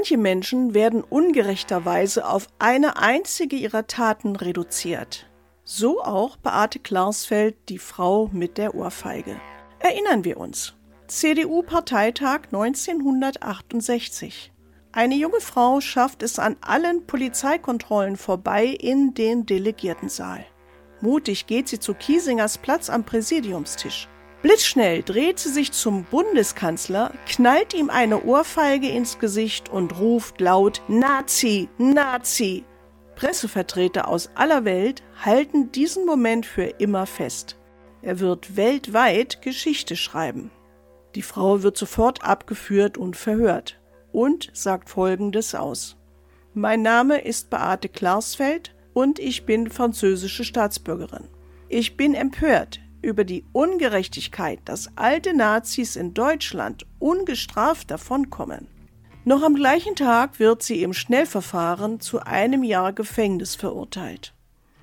Manche Menschen werden ungerechterweise auf eine einzige ihrer Taten reduziert. So auch Beate Klarsfeld, die Frau mit der Ohrfeige. Erinnern wir uns. CDU-Parteitag 1968. Eine junge Frau schafft es an allen Polizeikontrollen vorbei in den Delegiertensaal. Mutig geht sie zu Kiesingers Platz am Präsidiumstisch. Blitzschnell dreht sie sich zum Bundeskanzler, knallt ihm eine Ohrfeige ins Gesicht und ruft laut Nazi, Nazi. Pressevertreter aus aller Welt halten diesen Moment für immer fest. Er wird weltweit Geschichte schreiben. Die Frau wird sofort abgeführt und verhört und sagt Folgendes aus. Mein Name ist Beate Klarsfeld und ich bin französische Staatsbürgerin. Ich bin empört über die Ungerechtigkeit, dass alte Nazis in Deutschland ungestraft davonkommen. Noch am gleichen Tag wird sie im Schnellverfahren zu einem Jahr Gefängnis verurteilt.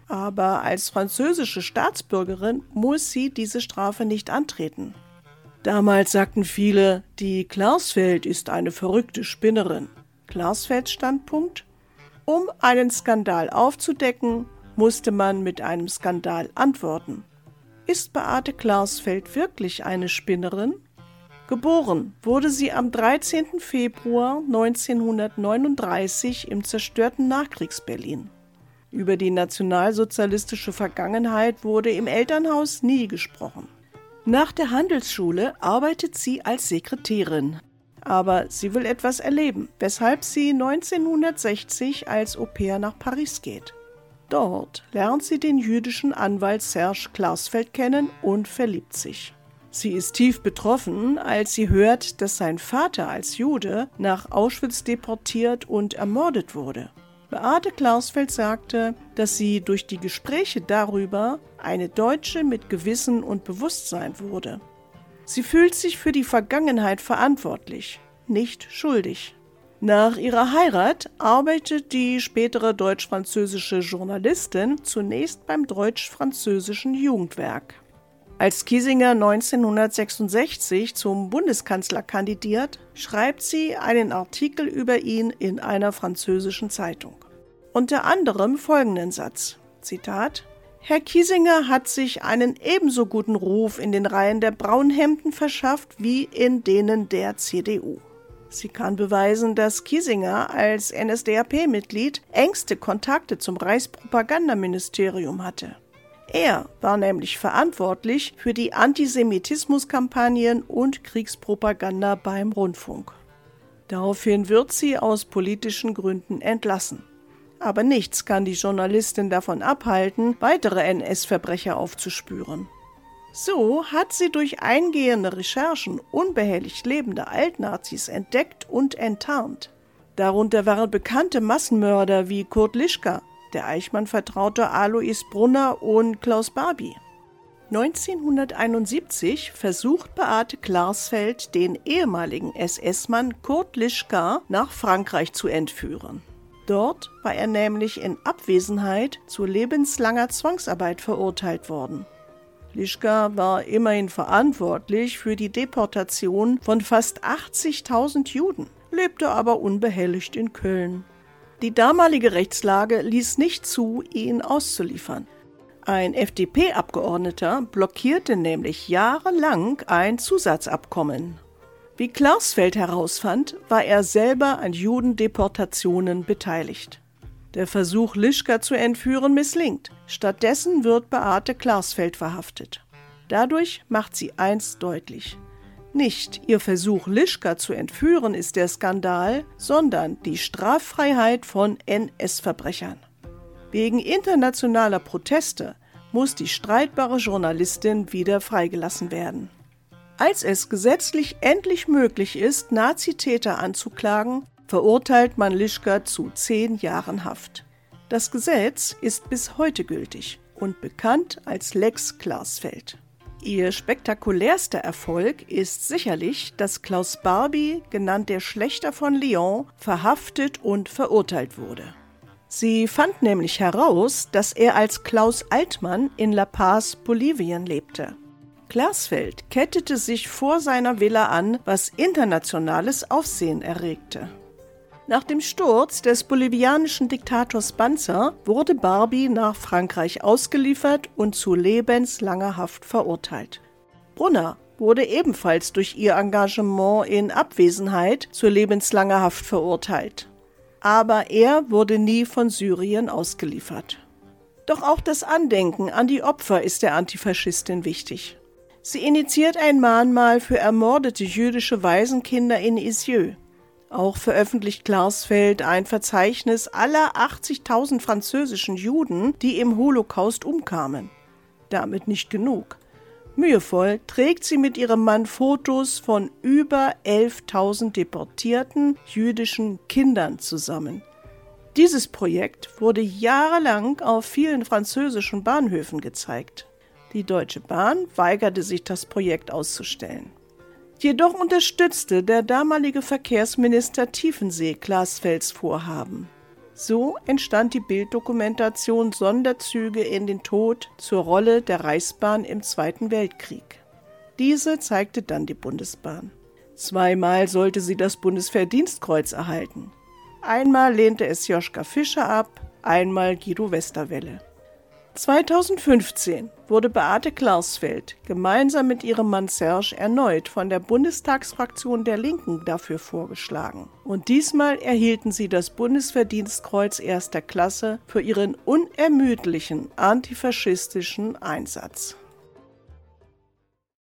Aber als französische Staatsbürgerin muss sie diese Strafe nicht antreten. Damals sagten viele, die Klarsfeld ist eine verrückte Spinnerin. Klarsfelds Standpunkt? Um einen Skandal aufzudecken, musste man mit einem Skandal antworten. Ist Beate Klarsfeld wirklich eine Spinnerin? Geboren wurde sie am 13. Februar 1939 im zerstörten Nachkriegsberlin. Über die nationalsozialistische Vergangenheit wurde im Elternhaus nie gesprochen. Nach der Handelsschule arbeitet sie als Sekretärin. Aber sie will etwas erleben, weshalb sie 1960 als Au pair nach Paris geht. Dort lernt sie den jüdischen Anwalt Serge Klarsfeld kennen und verliebt sich. Sie ist tief betroffen, als sie hört, dass sein Vater als Jude nach Auschwitz deportiert und ermordet wurde. Beate Klausfeld sagte, dass sie durch die Gespräche darüber eine Deutsche mit Gewissen und Bewusstsein wurde. Sie fühlt sich für die Vergangenheit verantwortlich, nicht schuldig. Nach ihrer Heirat arbeitet die spätere deutsch-französische Journalistin zunächst beim deutsch-französischen Jugendwerk. Als Kiesinger 1966 zum Bundeskanzler kandidiert, schreibt sie einen Artikel über ihn in einer französischen Zeitung. Unter anderem folgenden Satz: Zitat Herr Kiesinger hat sich einen ebenso guten Ruf in den Reihen der Braunhemden verschafft wie in denen der CDU. Sie kann beweisen, dass Kiesinger als NSDAP-Mitglied engste Kontakte zum Reichspropagandaministerium hatte. Er war nämlich verantwortlich für die Antisemitismuskampagnen und Kriegspropaganda beim Rundfunk. Daraufhin wird sie aus politischen Gründen entlassen. Aber nichts kann die Journalistin davon abhalten, weitere NS-Verbrecher aufzuspüren. So hat sie durch eingehende Recherchen unbehelligt lebende Altnazis entdeckt und enttarnt. Darunter waren bekannte Massenmörder wie Kurt Lischka, der Eichmann-Vertraute Alois Brunner und Klaus Barbie. 1971 versucht Beate Klarsfeld, den ehemaligen SS-Mann Kurt Lischka nach Frankreich zu entführen. Dort war er nämlich in Abwesenheit zu lebenslanger Zwangsarbeit verurteilt worden. Lischka war immerhin verantwortlich für die Deportation von fast 80.000 Juden, lebte aber unbehelligt in Köln. Die damalige Rechtslage ließ nicht zu, ihn auszuliefern. Ein FDP-Abgeordneter blockierte nämlich jahrelang ein Zusatzabkommen. Wie Klarsfeld herausfand, war er selber an Judendeportationen beteiligt. Der Versuch, Lischka zu entführen, misslingt. Stattdessen wird Beate Klarsfeld verhaftet. Dadurch macht sie eins deutlich. Nicht ihr Versuch, Lischka zu entführen, ist der Skandal, sondern die Straffreiheit von NS-Verbrechern. Wegen internationaler Proteste muss die streitbare Journalistin wieder freigelassen werden. Als es gesetzlich endlich möglich ist, Nazitäter anzuklagen, verurteilt man Lischka zu zehn Jahren Haft. Das Gesetz ist bis heute gültig und bekannt als Lex Klarsfeld. Ihr spektakulärster Erfolg ist sicherlich, dass Klaus Barbie, genannt der Schlechter von Lyon, verhaftet und verurteilt wurde. Sie fand nämlich heraus, dass er als Klaus Altmann in La Paz, Bolivien lebte. Klarsfeld kettete sich vor seiner Villa an, was internationales Aufsehen erregte. Nach dem Sturz des bolivianischen Diktators Banzer wurde Barbie nach Frankreich ausgeliefert und zu lebenslanger Haft verurteilt. Brunner wurde ebenfalls durch ihr Engagement in Abwesenheit zur lebenslanger Haft verurteilt. Aber er wurde nie von Syrien ausgeliefert. Doch auch das Andenken an die Opfer ist der Antifaschistin wichtig. Sie initiiert ein Mahnmal für ermordete jüdische Waisenkinder in Isieux. Auch veröffentlicht Klarsfeld ein Verzeichnis aller 80.000 französischen Juden, die im Holocaust umkamen. Damit nicht genug. Mühevoll trägt sie mit ihrem Mann Fotos von über 11.000 deportierten jüdischen Kindern zusammen. Dieses Projekt wurde jahrelang auf vielen französischen Bahnhöfen gezeigt. Die Deutsche Bahn weigerte sich, das Projekt auszustellen. Jedoch unterstützte der damalige Verkehrsminister Tiefensee Glasfelds Vorhaben. So entstand die Bilddokumentation Sonderzüge in den Tod zur Rolle der Reichsbahn im Zweiten Weltkrieg. Diese zeigte dann die Bundesbahn. Zweimal sollte sie das Bundesverdienstkreuz erhalten. Einmal lehnte es Joschka Fischer ab, einmal Guido Westerwelle. 2015 wurde Beate Klarsfeld gemeinsam mit ihrem Mann Serge erneut von der Bundestagsfraktion der Linken dafür vorgeschlagen. Und diesmal erhielten sie das Bundesverdienstkreuz erster Klasse für ihren unermüdlichen antifaschistischen Einsatz.